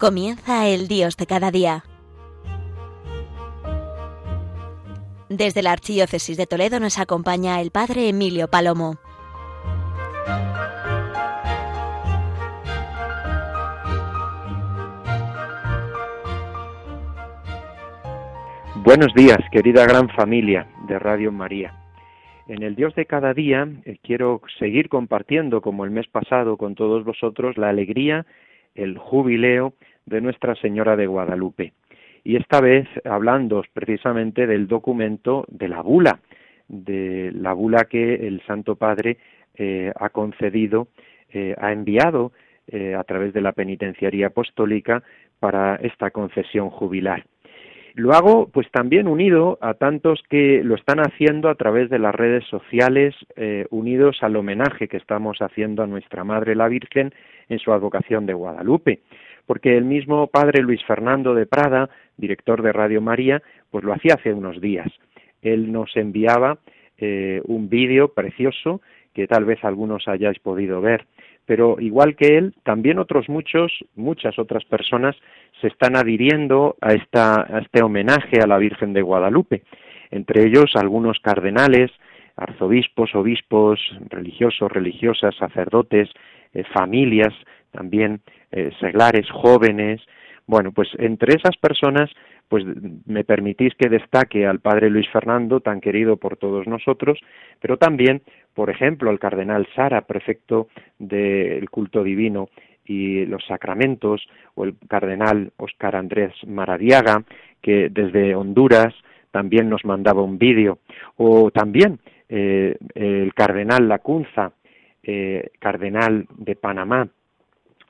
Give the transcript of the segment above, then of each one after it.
Comienza el Dios de cada día. Desde la Archidiócesis de Toledo nos acompaña el Padre Emilio Palomo. Buenos días, querida gran familia de Radio María. En el Dios de cada día eh, quiero seguir compartiendo, como el mes pasado, con todos vosotros, la alegría, el jubileo de Nuestra Señora de Guadalupe. Y esta vez hablando precisamente del documento de la bula, de la bula que el Santo Padre eh, ha concedido, eh, ha enviado eh, a través de la penitenciaría apostólica para esta concesión jubilar. Lo hago pues también unido a tantos que lo están haciendo a través de las redes sociales, unidos al homenaje que estamos haciendo a nuestra Madre la Virgen en su advocación de Guadalupe porque el mismo padre Luis Fernando de Prada, director de Radio María, pues lo hacía hace unos días. Él nos enviaba eh, un vídeo precioso que tal vez algunos hayáis podido ver, pero igual que él, también otros muchos, muchas otras personas se están adhiriendo a, esta, a este homenaje a la Virgen de Guadalupe, entre ellos algunos cardenales, arzobispos, obispos, religiosos, religiosas, sacerdotes, eh, familias, también eh, seglares, jóvenes. Bueno, pues entre esas personas, pues me permitís que destaque al padre Luis Fernando, tan querido por todos nosotros, pero también, por ejemplo, al cardenal Sara, prefecto del culto divino y los sacramentos, o el cardenal Óscar Andrés Maradiaga, que desde Honduras también nos mandaba un vídeo, o también eh, el cardenal Lacunza, eh, cardenal de Panamá,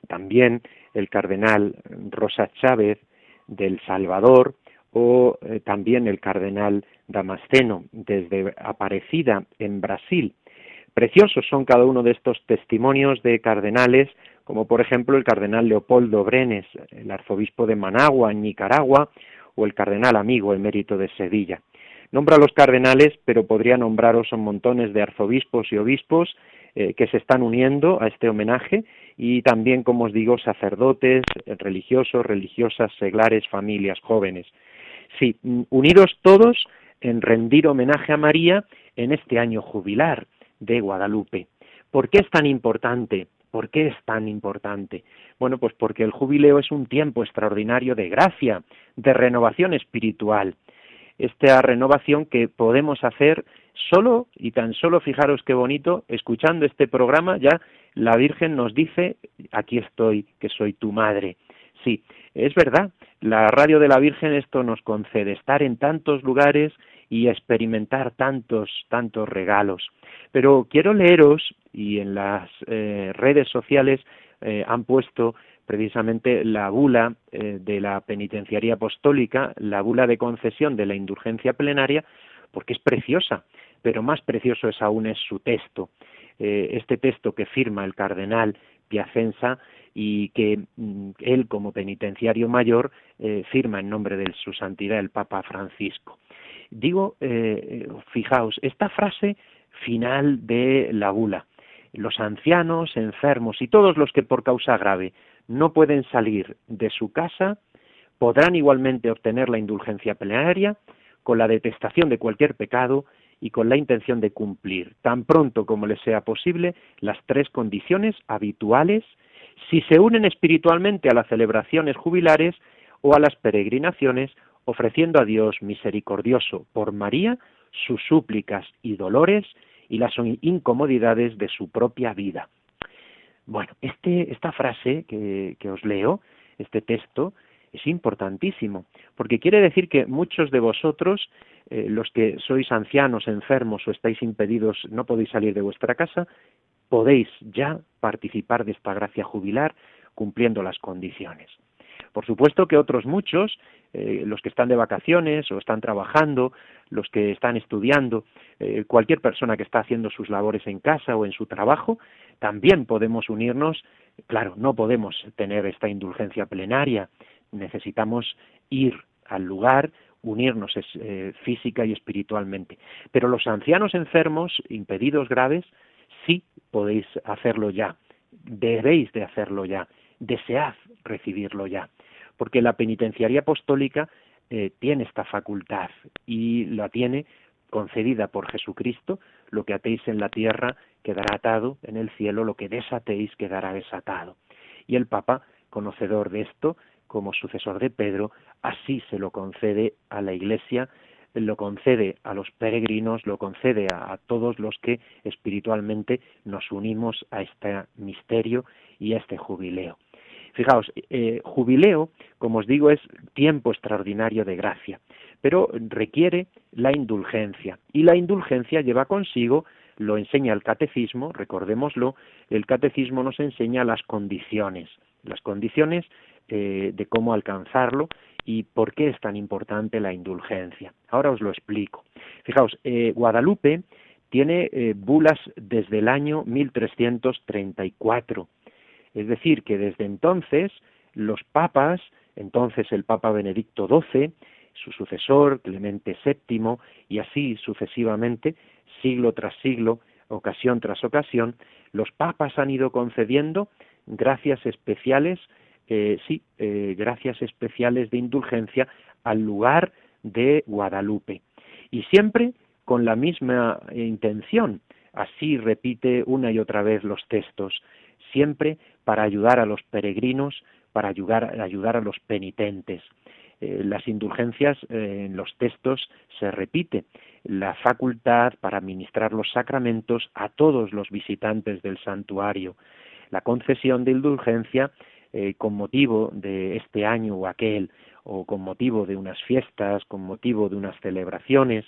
también el cardenal Rosa Chávez del Salvador o eh, también el cardenal Damasceno desde Aparecida en Brasil. Preciosos son cada uno de estos testimonios de cardenales, como por ejemplo el cardenal Leopoldo Brenes, el arzobispo de Managua en Nicaragua, o el cardenal amigo emérito de Sevilla. Nombra a los cardenales, pero podría nombraros a montones de arzobispos y obispos eh, que se están uniendo a este homenaje y también, como os digo, sacerdotes, religiosos, religiosas, seglares, familias, jóvenes. Sí, unidos todos en rendir homenaje a María en este año jubilar de Guadalupe. ¿Por qué es tan importante? ¿Por qué es tan importante? Bueno, pues porque el jubileo es un tiempo extraordinario de gracia, de renovación espiritual. Esta renovación que podemos hacer solo y tan solo fijaros qué bonito, escuchando este programa ya la Virgen nos dice, aquí estoy, que soy tu madre. Sí, es verdad, la radio de la Virgen esto nos concede, estar en tantos lugares y experimentar tantos, tantos regalos. Pero quiero leeros, y en las eh, redes sociales eh, han puesto precisamente la bula eh, de la penitenciaría apostólica, la bula de concesión de la indulgencia plenaria, porque es preciosa, pero más precioso es aún es su texto. Eh, este texto que firma el cardenal Piacenza y que mm, él como penitenciario mayor eh, firma en nombre de su santidad el Papa Francisco. Digo, eh, fijaos, esta frase final de la bula, los ancianos, enfermos y todos los que por causa grave no pueden salir de su casa podrán igualmente obtener la indulgencia plenaria con la detestación de cualquier pecado y con la intención de cumplir tan pronto como les sea posible las tres condiciones habituales si se unen espiritualmente a las celebraciones jubilares o a las peregrinaciones, ofreciendo a Dios misericordioso por María sus súplicas y dolores y las incomodidades de su propia vida. Bueno, este, esta frase que, que os leo, este texto, es importantísimo, porque quiere decir que muchos de vosotros, eh, los que sois ancianos, enfermos o estáis impedidos, no podéis salir de vuestra casa, podéis ya participar de esta gracia jubilar cumpliendo las condiciones. Por supuesto que otros muchos, eh, los que están de vacaciones o están trabajando, los que están estudiando, eh, cualquier persona que está haciendo sus labores en casa o en su trabajo, también podemos unirnos. Claro, no podemos tener esta indulgencia plenaria, necesitamos ir al lugar, unirnos eh, física y espiritualmente. Pero los ancianos enfermos, impedidos graves, sí podéis hacerlo ya, debéis de hacerlo ya, desead recibirlo ya. porque la penitenciaría apostólica eh, tiene esta facultad y la tiene concedida por Jesucristo, lo que atéis en la tierra quedará atado en el cielo, lo que desatéis quedará desatado. Y el Papa, conocedor de esto, como sucesor de Pedro, así se lo concede a la Iglesia, lo concede a los peregrinos, lo concede a, todos los que espiritualmente nos unimos a este misterio y a este jubileo. Fijaos, eh, jubileo, como os digo, es tiempo extraordinario de gracia, pero requiere la indulgencia. Y la indulgencia lleva consigo, lo enseña el catecismo, recordémoslo, el catecismo nos enseña las condiciones, las condiciones eh, de cómo alcanzarlo y por qué es tan importante la indulgencia. Ahora os lo explico. Fijaos, eh, Guadalupe tiene bulas desde el año 1334 es decir, que desde entonces los papas, entonces el Papa Benedicto XII, su sucesor Clemente VII y así sucesivamente, siglo tras siglo, ocasión tras ocasión, los papas han ido concediendo gracias especiales, eh, sí, eh, gracias especiales de indulgencia al lugar de Guadalupe. Y siempre con la misma intención. Así repite una y otra vez los textos siempre para ayudar a los peregrinos, para ayudar, ayudar a los penitentes. Eh, las indulgencias eh, en los textos se repite la facultad para administrar los sacramentos a todos los visitantes del santuario, la concesión de indulgencia eh, con motivo de este año o aquel, o con motivo de unas fiestas, con motivo de unas celebraciones.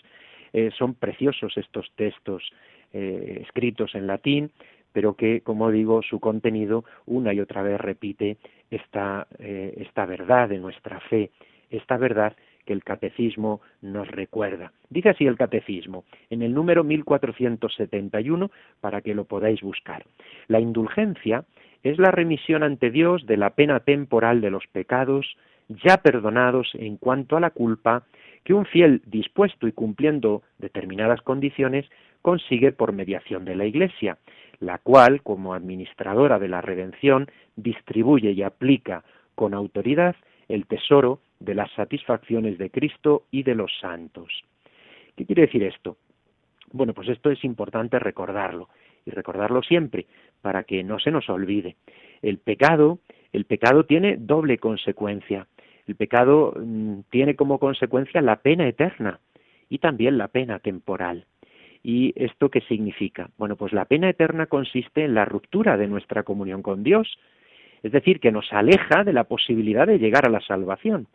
son preciosos estos textos escritos en latín, pero que, como digo, su contenido una y otra vez repite esta, eh, esta verdad de nuestra fe, esta verdad que el catecismo nos recuerda. Dice así el catecismo, en el número 1471, para que lo podáis buscar. La indulgencia es la remisión ante Dios de la pena temporal de los pecados ya perdonados en cuanto a la culpa que un fiel dispuesto y cumpliendo determinadas condiciones consigue por mediación de la Iglesia, la cual, como administradora de la redención, distribuye y aplica con autoridad el tesoro de las satisfacciones de Cristo y de los santos. ¿Qué quiere decir esto? Bueno, pues esto es importante recordarlo y recordarlo siempre para que no se nos olvide. El pecado, el pecado tiene doble consecuencia. El pecado mm, tiene como consecuencia la pena eterna y también la pena temporal. ¿Y esto qué significa? Bueno, pues la pena eterna consiste en la ruptura de nuestra comunión con Dios, es decir, que nos aleja de la posibilidad de llegar a la salvación.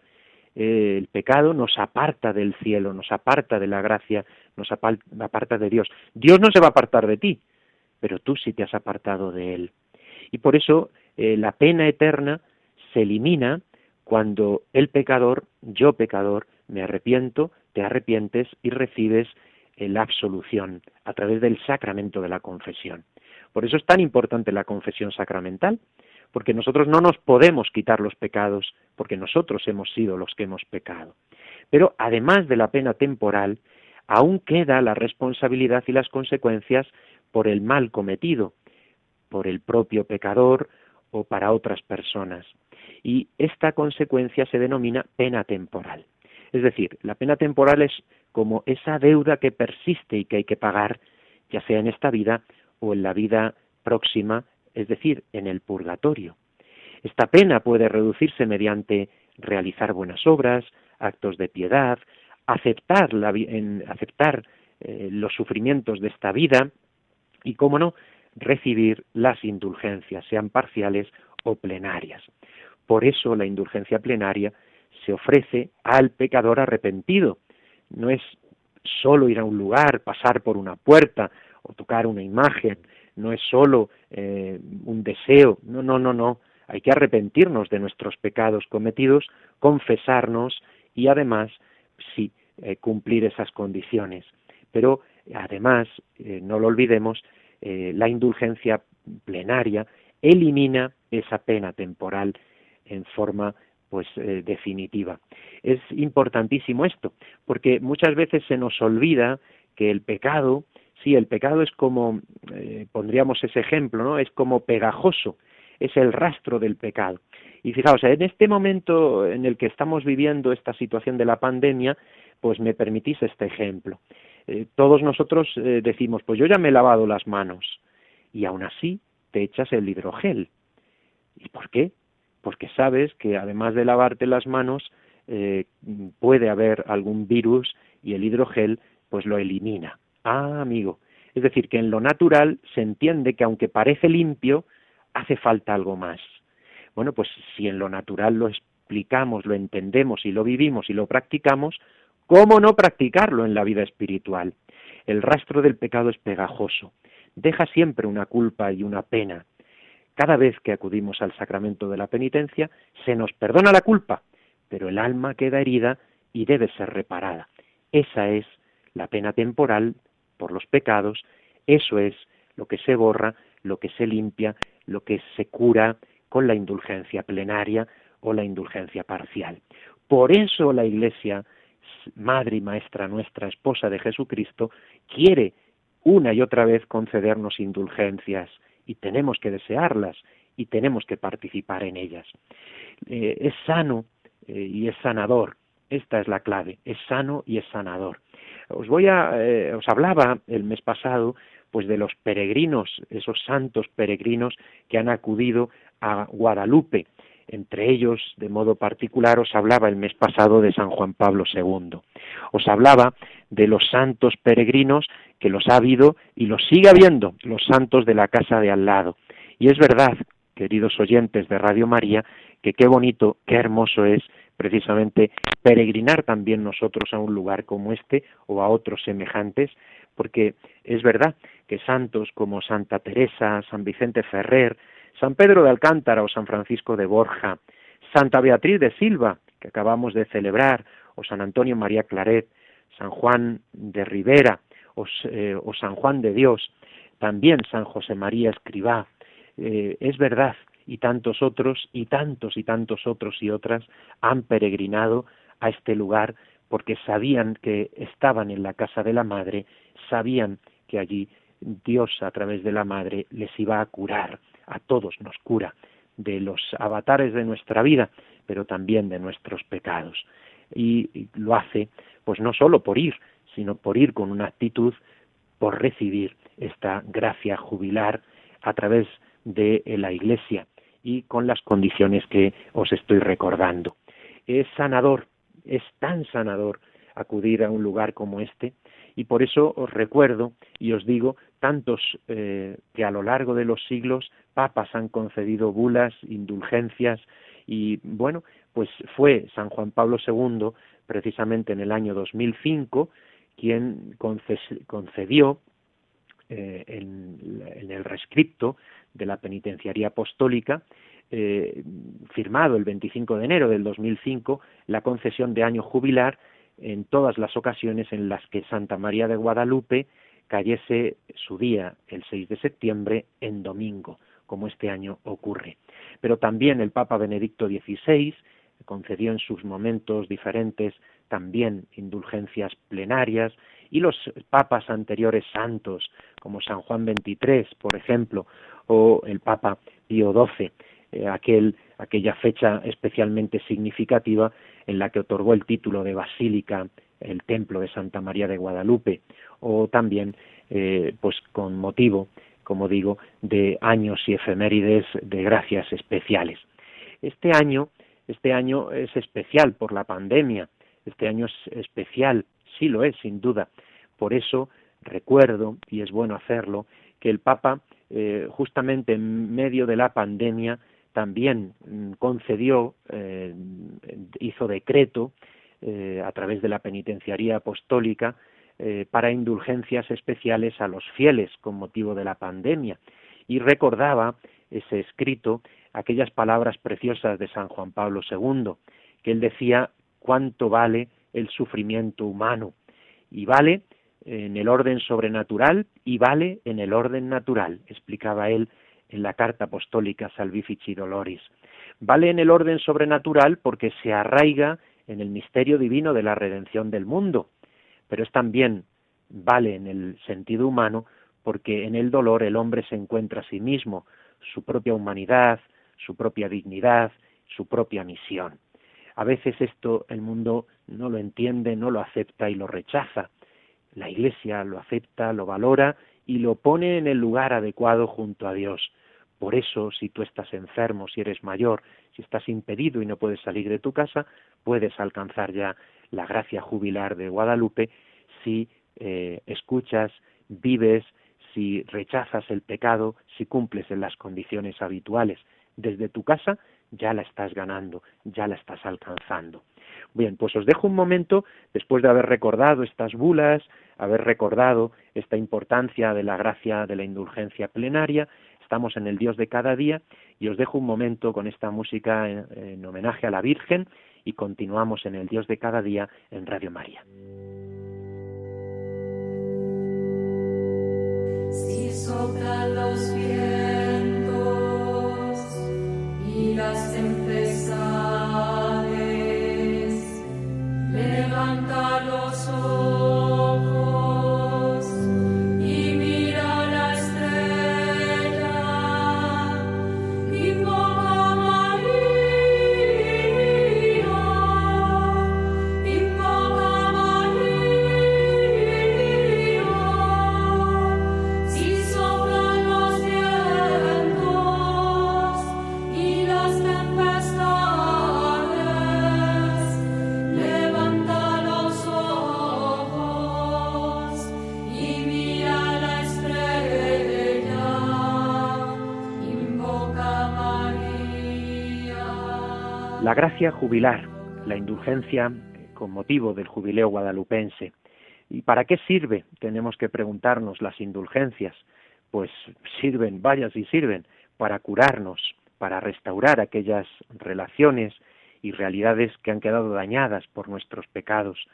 el pecado nos aparta del cielo, nos aparta de la gracia, nos aparta de Dios. Dios no se va a apartar de ti, pero tú sí te has apartado de Él. Y por eso eh, la pena eterna se elimina cuando el pecador, yo pecador, me arrepiento, te arrepientes y recibes la absolución a través del sacramento de la confesión. Por eso es tan importante la confesión sacramental, porque nosotros no nos podemos quitar los pecados, porque nosotros hemos sido los que hemos pecado. Pero además de la pena temporal, aún queda la responsabilidad y las consecuencias por el mal cometido, por el propio pecador o para otras personas. Y esta consecuencia se denomina pena temporal. Es decir, la pena temporal es como esa deuda que persiste y que hay que pagar, ya sea en esta vida o en la vida próxima, es decir, en el purgatorio. Esta pena puede reducirse mediante realizar buenas obras, actos de piedad, aceptar, aceptar eh, los sufrimientos de esta vida y, cómo no, recibir las indulgencias, sean parciales o plenarias. Por eso la indulgencia plenaria se ofrece al pecador arrepentido, no es solo ir a un lugar, pasar por una puerta o tocar una imagen, no es solo eh, un deseo, no, no, no, no, hay que arrepentirnos de nuestros pecados cometidos, confesarnos y además, sí, eh, cumplir esas condiciones. Pero además, eh, no lo olvidemos, la indulgencia plenaria elimina esa pena temporal en forma pues eh, definitiva. Es importantísimo esto, porque muchas veces se nos olvida que el pecado, sí, el pecado es como, eh, pondríamos ese ejemplo, ¿no? Es como pegajoso, es el rastro del pecado. Y fijaos, en este momento en el que estamos viviendo esta situación de la pandemia, pues me permitís este ejemplo. Eh, todos nosotros eh, decimos, pues yo ya me he lavado las manos y aún así te echas el hidrogel. ¿Y por qué? Porque sabes que además de lavarte las manos eh, puede haber algún virus y el hidrogel pues lo elimina. Ah, amigo. Es decir, que en lo natural se entiende que aunque parece limpio, hace falta algo más. Bueno, pues si en lo natural lo explicamos, lo entendemos y lo vivimos y lo practicamos, ¿cómo no practicarlo en la vida espiritual? El rastro del pecado es pegajoso, deja siempre una culpa y una pena. Cada vez que acudimos al sacramento de la penitencia, se nos perdona la culpa, pero el alma queda herida y debe ser reparada. Esa es la pena temporal por los pecados, eso es lo que se borra, lo que se limpia, lo que se cura con la indulgencia plenaria o la indulgencia parcial. Por eso la Iglesia, Madre y Maestra nuestra, esposa de Jesucristo, quiere una y otra vez concedernos indulgencias y tenemos que desearlas y tenemos que participar en ellas. Eh, es sano eh, y es sanador. Esta es la clave, es sano y es sanador. Os voy a, eh, os hablaba el mes pasado, pues de los peregrinos, esos santos peregrinos que han acudido a Guadalupe. Entre ellos, de modo particular, os hablaba el mes pasado de San Juan Pablo II. Os hablaba de los santos peregrinos que los ha habido y los sigue habiendo, los santos de la casa de al lado. Y es verdad, queridos oyentes de Radio María, que qué bonito, qué hermoso es precisamente peregrinar también nosotros a un lugar como este o a otros semejantes, porque es verdad que santos como Santa Teresa, San Vicente Ferrer, San Pedro de Alcántara o San Francisco de Borja, Santa Beatriz de Silva, que acabamos de celebrar, o San Antonio María Claret, San Juan de Rivera o, eh, San Juan de Dios, también San José María Escribá. Eh, es verdad y tantos otros y tantos y tantos otros y otras han peregrinado a este lugar porque sabían que estaban en la casa de la madre, sabían que allí Dios a través de la madre les iba a curar, a todos nos cura de los avatares de nuestra vida, pero también de nuestros pecados. Y lo hace pues no solo por ir, sino por ir con una actitud por recibir esta gracia jubilar a través de la Iglesia y con las condiciones que os estoy recordando. Es sanador, es tan sanador acudir a un lugar como este y por eso os recuerdo y os digo tantos eh, que a lo largo de los siglos papas han concedido bulas, indulgencias y bueno, pues fue San Juan Pablo II precisamente en el año 2005 quien concedió eh, en, el rescripto de la Penitenciaría Apostólica, eh, firmado el 25 de enero del 2005, la concesión de año jubilar en todas las ocasiones en las que Santa María de Guadalupe cayese su día, el 6 de septiembre, en domingo, como este año ocurre. Pero también el Papa Benedicto XVI concedió en sus momentos diferentes también indulgencias plenarias y los papas anteriores santos, como San Juan XXIII, por ejemplo, o el Papa Pío XII, eh, aquel, aquella fecha especialmente significativa en la que otorgó el título de basílica el templo de Santa María de Guadalupe, o también, eh, pues con motivo, como digo, de años y efemérides de gracias especiales. Este año, este año es especial por la pandemia, este año es especial, sí lo es, sin duda. Por eso recuerdo, y es bueno hacerlo, que el Papa, eh, justamente en medio de la pandemia, también mm, concedió, eh, hizo decreto eh, a través de la penitenciaría apostólica para indulgencias especiales a los fieles con motivo de la pandemia. Y recordaba ese escrito aquellas palabras preciosas de San Juan Pablo II, que él decía cuánto vale el sufrimiento humano. Y vale en el orden sobrenatural y vale en el orden natural, explicaba él en la carta apostólica Salvifici Doloris. Vale en el orden sobrenatural porque se arraiga en el misterio divino de la redención del mundo, pero es también vale en el sentido humano porque en el dolor el hombre se encuentra a sí mismo, su propia humanidad, su propia dignidad su propia misión. A veces esto el mundo no lo entiende, no lo acepta y lo rechaza. La Iglesia lo acepta, lo valora y lo pone en el lugar adecuado junto a Dios. Por eso, si tú estás enfermo, si eres mayor, si estás impedido y no puedes salir de tu casa, puedes alcanzar ya la gracia jubilar de Guadalupe si eh, escuchas, vives, si rechazas el pecado, si cumples en las condiciones habituales. Desde tu casa ya la estás ganando, ya la estás alcanzando. Bien, pues os dejo un momento, después de haber recordado estas bulas, haber recordado esta importancia de la gracia de la indulgencia plenaria, estamos en el Dios de cada día, y os dejo un momento con esta música en, en homenaje a la Virgen y continuamos en el Dios de cada día en Radio María. Si soplan los vientos y las gracia jubilar, la indulgencia eh, con motivo del jubileo guadalupense. ¿Y para qué sirve? Tenemos que preguntarnos las indulgencias. Pues sirven, vaya si sirven, para curarnos, para restaurar aquellas relaciones y realidades que han quedado dañadas por nuestros pecados.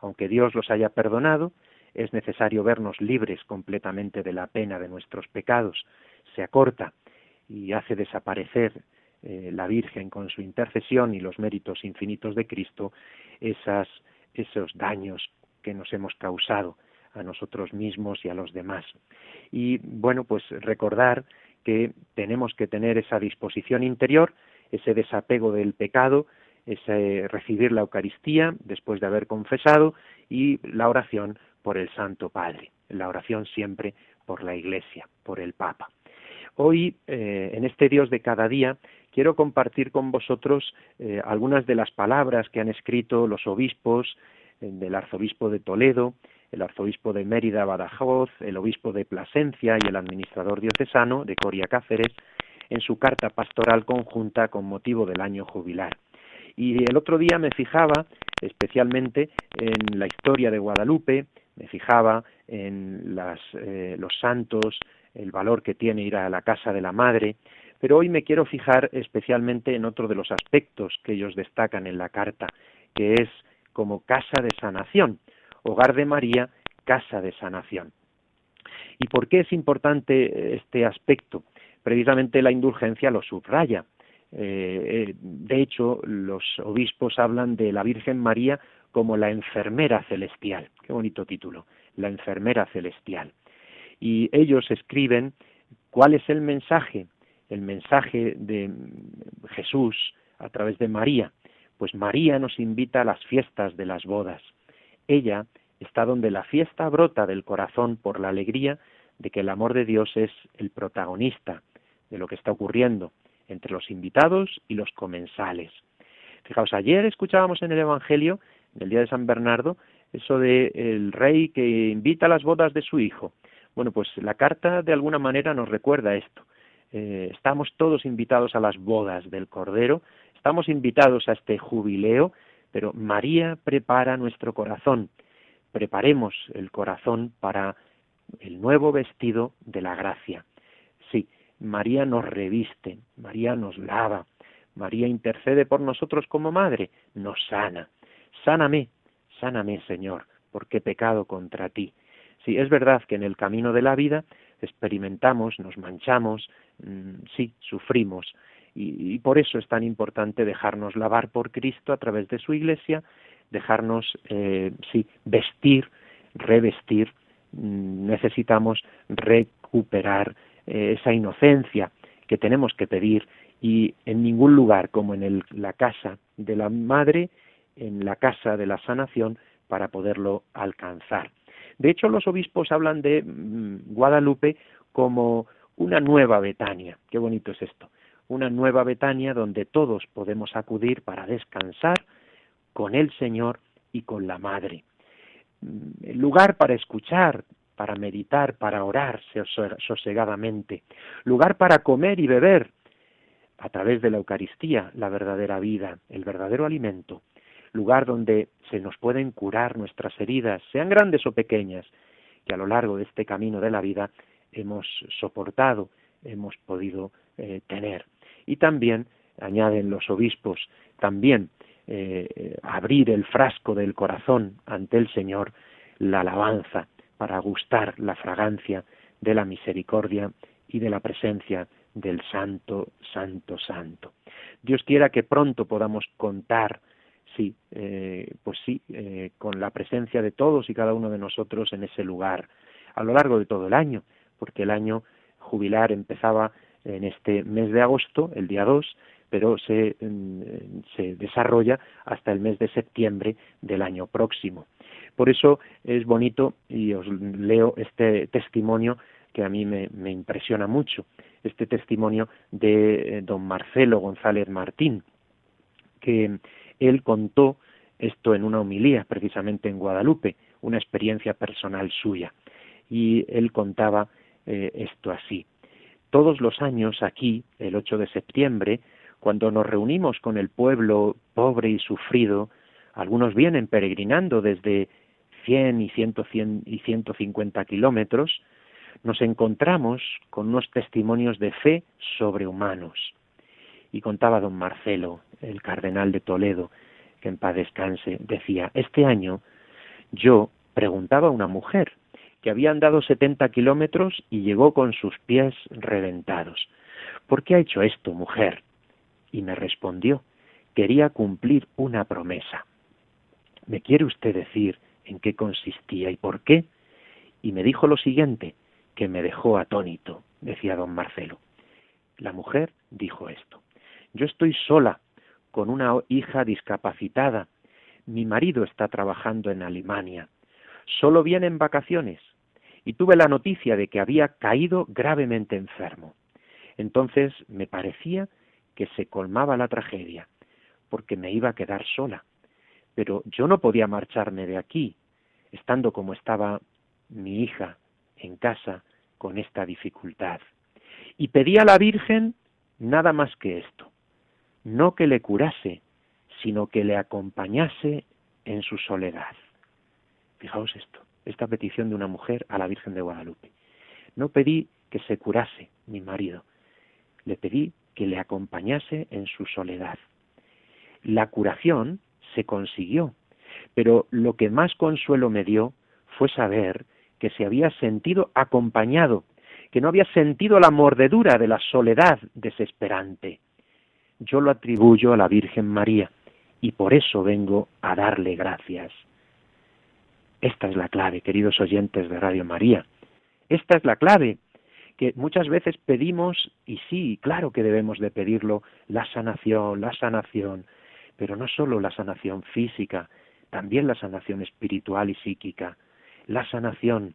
Aunque Dios los haya perdonado, es necesario vernos libres completamente de la pena de nuestros pecados. Se acorta y hace desaparecer eh, la Virgen con su intercesión y los méritos infinitos de Cristo esas, esos daños que nos hemos causado a nosotros mismos y a los demás. Y bueno, pues recordar que tenemos que tener esa disposición interior, ese desapego del pecado, ese recibir la Eucaristía después de haber confesado y la oración por el Santo Padre, la oración siempre por la Iglesia, por el Papa. Hoy, eh, en este Dios de cada día, quiero compartir con vosotros eh, algunas de las palabras que han escrito los obispos eh, del arzobispo de Toledo, el arzobispo de Mérida Badajoz, el obispo de Plasencia y el administrador diocesano de Coria Cáceres en su carta pastoral conjunta con motivo del año jubilar. Y el otro día me fijaba especialmente en la historia de Guadalupe, me fijaba en las, eh, los santos, el valor que tiene ir a la casa de la madre, pero hoy me quiero fijar especialmente en otro de los aspectos que ellos destacan en la carta, que es como casa de sanación, hogar de María, casa de sanación. ¿Y por qué es importante este aspecto? Precisamente la indulgencia lo subraya. Eh, eh, de hecho, los obispos hablan de la Virgen María como la enfermera celestial. Qué bonito título, la enfermera celestial. Y ellos escriben cuál es el mensaje, el mensaje de Jesús a través de María. Pues María nos invita a las fiestas de las bodas. Ella está donde la fiesta brota del corazón por la alegría de que el amor de Dios es el protagonista de lo que está ocurriendo entre los invitados y los comensales. Fijaos, ayer escuchábamos en el Evangelio, en el día de San Bernardo, eso de el rey que invita a las bodas de su hijo. Bueno, pues la carta de alguna manera nos recuerda esto. Eh, estamos todos invitados a las bodas del Cordero, estamos invitados a este jubileo, pero María prepara nuestro corazón. Preparemos el corazón para el nuevo vestido de la gracia. Sí, María nos reviste, María nos lava, María intercede por nosotros como madre, nos sana. Sáname, sáname, Señor, porque he pecado contra ti. Sí, es verdad que en el camino de la vida experimentamos, nos manchamos, sí, sufrimos, y, y, por eso es tan importante dejarnos lavar por Cristo a través de su Iglesia, dejarnos, eh, sí, vestir, revestir, mm, necesitamos recuperar eh, esa inocencia que tenemos que pedir y en ningún lugar como en la casa de la madre, en la casa de la sanación, para poderlo alcanzar. De hecho, los obispos hablan de mm, Guadalupe como una nueva Betania. Qué bonito es esto. Una nueva Betania donde todos podemos acudir para descansar con el Señor y con la Madre. Mm, lugar para escuchar, para meditar, para orar sose- sosegadamente. Lugar para comer y beber a través de la Eucaristía, la verdadera vida, el verdadero alimento. Lugar donde se nos pueden curar nuestras heridas, sean grandes o pequeñas, que a lo largo de este camino de la vida hemos soportado, hemos podido eh, tener. Y también, añaden los obispos, también eh, eh, abrir el frasco del corazón ante el Señor, la alabanza, para gustar la fragancia de la misericordia y de la presencia del Santo, Santo, Santo. Dios quiera que pronto podamos contar, sí, pues sí, con la presencia de todos y cada uno de nosotros en ese lugar a lo largo de todo el año, porque el año jubilar empezaba en este mes de agosto, el día 2, pero se, mm, se desarrolla hasta el mes de septiembre del año próximo. Por eso es bonito, y os leo este testimonio que a mí me, me impresiona mucho, este testimonio de eh, don Marcelo González Martín, que él contó esto en una homilía precisamente en Guadalupe, una experiencia personal suya. Y él contaba eh, esto así. Todos los años aquí, el 8 de septiembre, cuando nos reunimos con el pueblo pobre y sufrido, algunos vienen peregrinando desde 100 y 100, 100 y 150 kilómetros, nos encontramos con unos testimonios de fe sobrehumanos. Y contaba don Marcelo, el cardenal de Toledo, que en paz descanse, decía, este año yo preguntaba a una mujer que había andado 70 kilómetros y llegó con sus pies reventados. ¿Por qué ha hecho esto, mujer? Y me respondió, quería cumplir una promesa. ¿Me quiere usted decir en qué consistía y por qué? Y me dijo lo siguiente, que me dejó atónito, decía don Marcelo. La mujer dijo esto. Yo estoy sola, con una hija discapacitada. Mi marido está trabajando en Alemania. Solo viene en vacaciones. Y tuve la noticia de que había caído gravemente enfermo. Entonces me parecía que se colmaba la tragedia, porque me iba a quedar sola. Pero yo no podía marcharme de aquí, estando como estaba mi hija en casa con esta dificultad. Y pedí a la Virgen nada más que esto, no que le curase, sino que le acompañase en su soledad. Fijaos esto, esta petición de una mujer a la Virgen de Guadalupe. No pedí que se curase mi marido, le pedí que le acompañase en su soledad. La curación se consiguió, pero lo que más consuelo me dio fue saber que se había sentido acompañado, que no había sentido la mordedura de la soledad desesperante. Yo lo atribuyo a la Virgen María y por eso vengo a darle gracias. Esta es la clave, queridos oyentes de Radio María. Esta es la clave que muchas veces pedimos, y sí, claro que debemos de pedirlo, la sanación, la sanación, pero no solo la sanación física, también la sanación espiritual y psíquica, la sanación,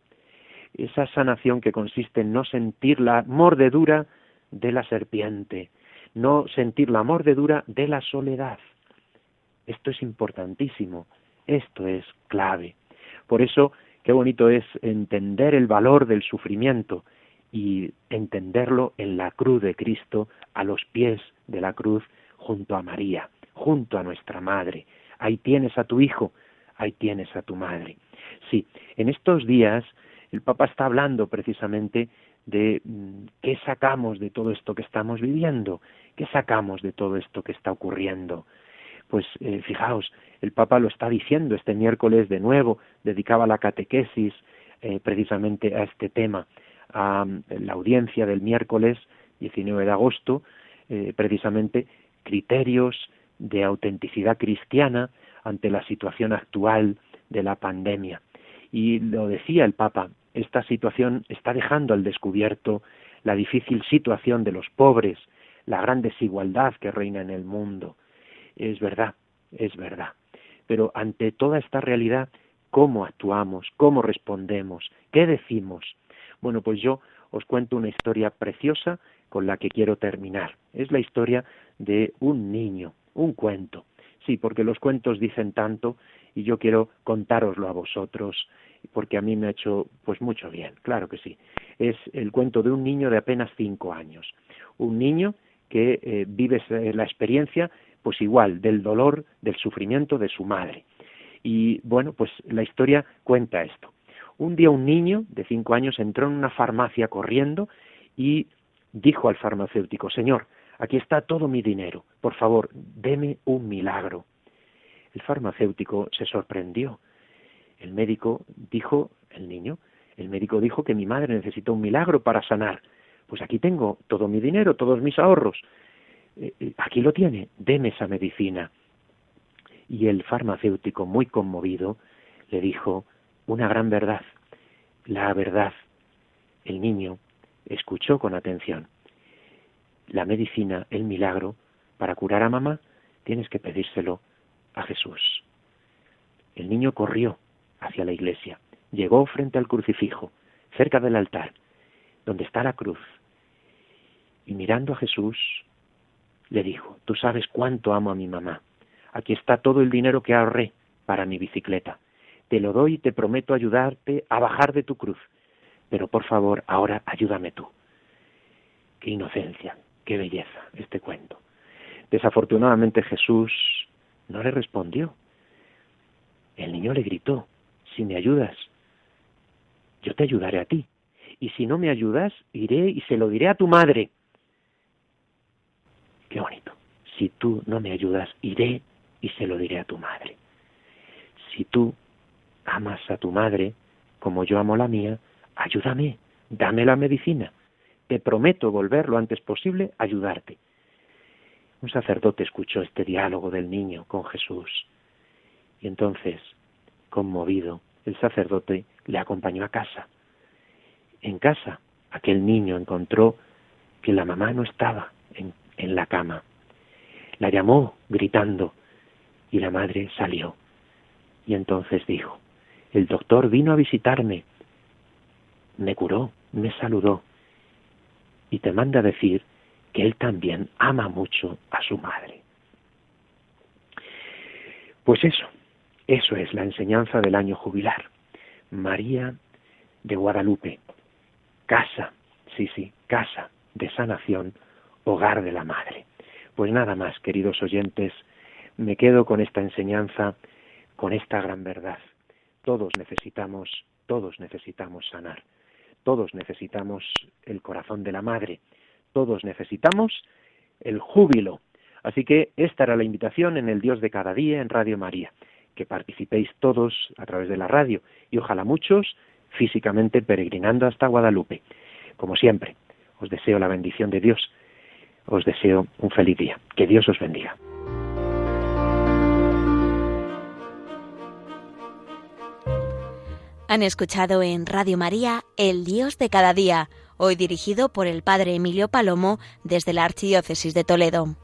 esa sanación que consiste en no sentir la mordedura de la serpiente, no sentir la mordedura de la soledad. Esto es importantísimo, esto es clave. Por eso, qué bonito es entender el valor del sufrimiento y entenderlo en la cruz de Cristo, a los pies de la cruz, junto a María, junto a nuestra Madre. Ahí tienes a tu Hijo, ahí tienes a tu Madre. Sí, en estos días el Papa está hablando precisamente de mm, qué sacamos de todo esto que estamos viviendo, qué sacamos de todo esto que está ocurriendo. Pues eh, fijaos, el Papa lo está diciendo este miércoles de nuevo, dedicaba la catequesis eh, precisamente a este tema, a mm, la audiencia del miércoles 19 de agosto, eh, precisamente criterios de autenticidad cristiana ante la situación actual de la pandemia. Y lo decía el Papa, esta situación está dejando al descubierto la difícil situación de los pobres, la gran desigualdad que reina en el mundo. Es verdad, es verdad. Pero ante toda esta realidad, ¿cómo actuamos? ¿Cómo respondemos? ¿Qué decimos? Bueno, pues yo os cuento una historia preciosa con la que quiero terminar. Es la historia de un niño, un cuento. Sí, porque los cuentos dicen tanto y yo quiero contároslo a vosotros porque a mí me ha hecho pues mucho bien, claro que sí. Es el cuento de un niño de apenas cinco años, un niño que eh, vive la experiencia pues igual del dolor, del sufrimiento de su madre. Y bueno, pues la historia cuenta esto. Un día un niño de cinco años entró en una farmacia corriendo y dijo al farmacéutico, Señor, aquí está todo mi dinero, por favor, deme un milagro. El farmacéutico se sorprendió. El médico dijo, el niño, el médico dijo que mi madre necesita un milagro para sanar. Pues aquí tengo todo mi dinero, todos mis ahorros. Eh, eh, aquí lo tiene, deme esa medicina. Y el farmacéutico, muy conmovido, le dijo una gran verdad, la verdad. El niño escuchó con atención. La medicina, el milagro, para curar a mamá, tienes que pedírselo a Jesús. El niño corrió hacia la iglesia, llegó frente al crucifijo, cerca del altar, donde está la cruz, y mirando a Jesús, le dijo, tú sabes cuánto amo a mi mamá. Aquí está todo el dinero que ahorré para mi bicicleta. Te lo doy y te prometo ayudarte a bajar de tu cruz. Pero por favor, ahora ayúdame tú. Qué inocencia, qué belleza este cuento. Desafortunadamente Jesús no le respondió. El niño le gritó, si me ayudas, yo te ayudaré a ti. Y si no me ayudas, iré y se lo diré a tu madre. Qué bonito. Si tú no me ayudas, iré y se lo diré a tu madre. Si tú amas a tu madre como yo amo la mía, ayúdame, dame la medicina. Te prometo volver lo antes posible a ayudarte. Un sacerdote escuchó este diálogo del niño con Jesús y entonces, conmovido, el sacerdote le acompañó a casa. En casa, aquel niño encontró que la mamá no estaba en, en la cama. La llamó gritando y la madre salió. Y entonces dijo, el doctor vino a visitarme, me curó, me saludó y te manda decir que él también ama mucho a su madre. Pues eso, eso es la enseñanza del año jubilar. María de Guadalupe, casa, sí, sí, casa de sanación, hogar de la Madre. Pues nada más, queridos oyentes, me quedo con esta enseñanza, con esta gran verdad. Todos necesitamos, todos necesitamos sanar, todos necesitamos el corazón de la Madre, todos necesitamos el júbilo. Así que esta era la invitación en el Dios de cada día en Radio María, que participéis todos a través de la radio y ojalá muchos físicamente peregrinando hasta Guadalupe. Como siempre, os deseo la bendición de Dios, os deseo un feliz día. Que Dios os bendiga. Han escuchado en Radio María El Dios de cada día, hoy dirigido por el Padre Emilio Palomo desde la Archidiócesis de Toledo.